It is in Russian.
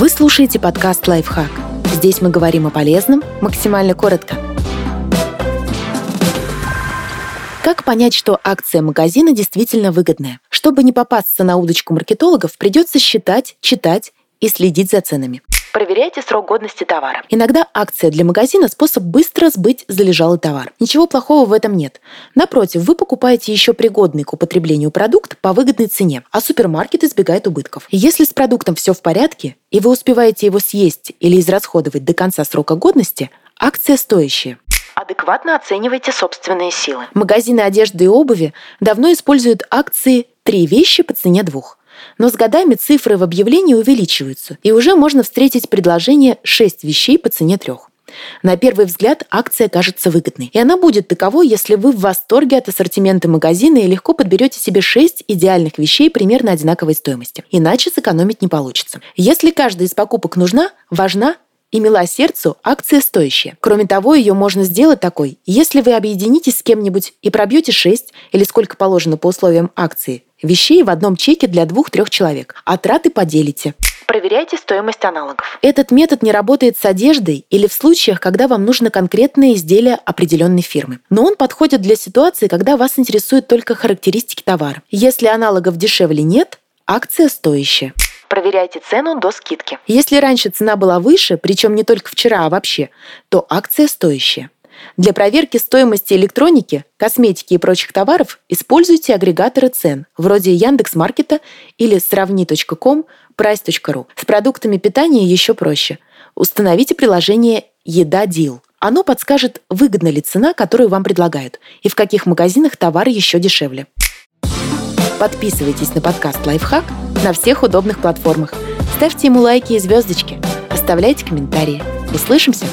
Вы слушаете подкаст «Лайфхак». Здесь мы говорим о полезном максимально коротко. Как понять, что акция магазина действительно выгодная? Чтобы не попасться на удочку маркетологов, придется считать, читать и следить за ценами. Проверяйте срок годности товара. Иногда акция для магазина – способ быстро сбыть залежалый товар. Ничего плохого в этом нет. Напротив, вы покупаете еще пригодный к употреблению продукт по выгодной цене, а супермаркет избегает убытков. Если с продуктом все в порядке, и вы успеваете его съесть или израсходовать до конца срока годности, акция стоящая. Адекватно оценивайте собственные силы. Магазины одежды и обуви давно используют акции «три вещи по цене двух». Но с годами цифры в объявлении увеличиваются, и уже можно встретить предложение 6 вещей по цене трех. На первый взгляд акция кажется выгодной. И она будет таковой, если вы в восторге от ассортимента магазина и легко подберете себе 6 идеальных вещей примерно одинаковой стоимости. Иначе сэкономить не получится. Если каждая из покупок нужна, важна и мила сердцу, акция стоящая. Кроме того, ее можно сделать такой, если вы объединитесь с кем-нибудь и пробьете 6 или сколько положено по условиям акции вещей в одном чеке для двух-трех человек, а траты поделите. Проверяйте стоимость аналогов. Этот метод не работает с одеждой или в случаях, когда вам нужно конкретное изделие определенной фирмы. Но он подходит для ситуации, когда вас интересуют только характеристики товара. Если аналогов дешевле нет, акция стоящая. Проверяйте цену до скидки. Если раньше цена была выше, причем не только вчера, а вообще, то акция стоящая. Для проверки стоимости электроники, косметики и прочих товаров используйте агрегаторы цен, вроде Яндекс.Маркета или сравни.ком, price.ru. С продуктами питания еще проще. Установите приложение «Еда Дил». Оно подскажет, выгодна ли цена, которую вам предлагают, и в каких магазинах товар еще дешевле. Подписывайтесь на подкаст «Лайфхак» на всех удобных платформах. Ставьте ему лайки и звездочки. Оставляйте комментарии. Услышимся!